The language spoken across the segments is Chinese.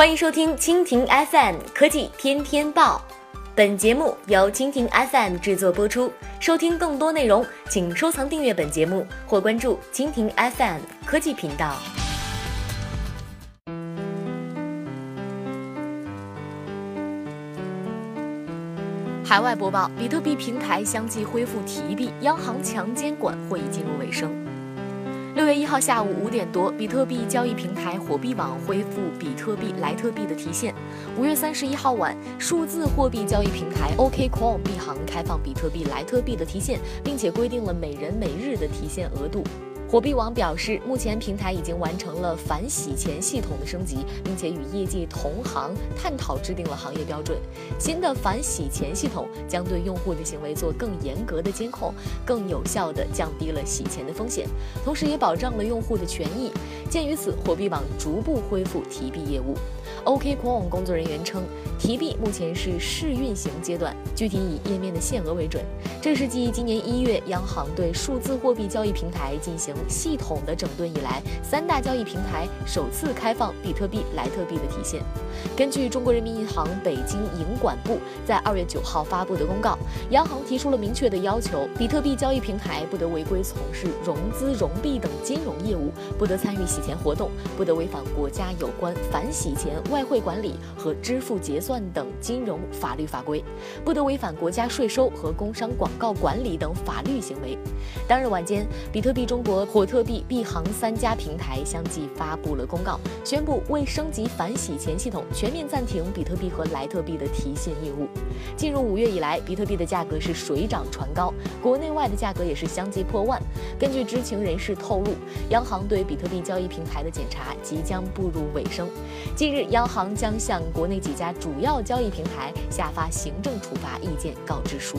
欢迎收听蜻蜓 FM 科技天天报，本节目由蜻蜓 FM 制作播出。收听更多内容，请收藏订阅本节目或关注蜻蜓 FM 科技频道。海外播报：比特币平台相继恢复提币，央行强监管会议进入尾声。六月一号下午五点多，比特币交易平台火币网恢复比特币、莱特币的提现。五月三十一号晚，数字货币交易平台 OKCoin 币行开放比特币、莱特币的提现，并且规定了每人每日的提现额度。火币网表示，目前平台已经完成了反洗钱系统的升级，并且与业界同行探讨制定了行业标准。新的反洗钱系统将对用户的行为做更严格的监控，更有效地降低了洗钱的风险，同时也保障了用户的权益。鉴于此，火币网逐步恢复提币业务。OKCoin 工作人员称，提币目前是试运行阶段，具体以页面的限额为准。这是继今年一月央行对数字货币交易平台进行系统的整顿以来，三大交易平台首次开放比特币、莱特币的提现。根据中国人民银行北京银管部在二月九号发布的公告，央行提出了明确的要求：比特币交易平台不得违规从事融资融币等金融业务，不得参与洗钱活动，不得违反国家有关反洗钱、外汇管理和支付结算等金融法律法规，不得违反国家税收和工商广告管理等法律行为。当日晚间，比特币中国、火特币、币行三家平台相继发布了公告，宣布为升级反洗钱系统。全面暂停比特币和莱特币的提现业务。进入五月以来，比特币的价格是水涨船高，国内外的价格也是相继破万。根据知情人士透露，央行对比特币交易平台的检查即将步入尾声。近日，央行将向国内几家主要交易平台下发行政处罚意见告知书。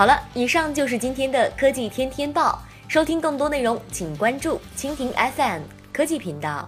好了，以上就是今天的科技天天报。收听更多内容，请关注蜻蜓 FM 科技频道。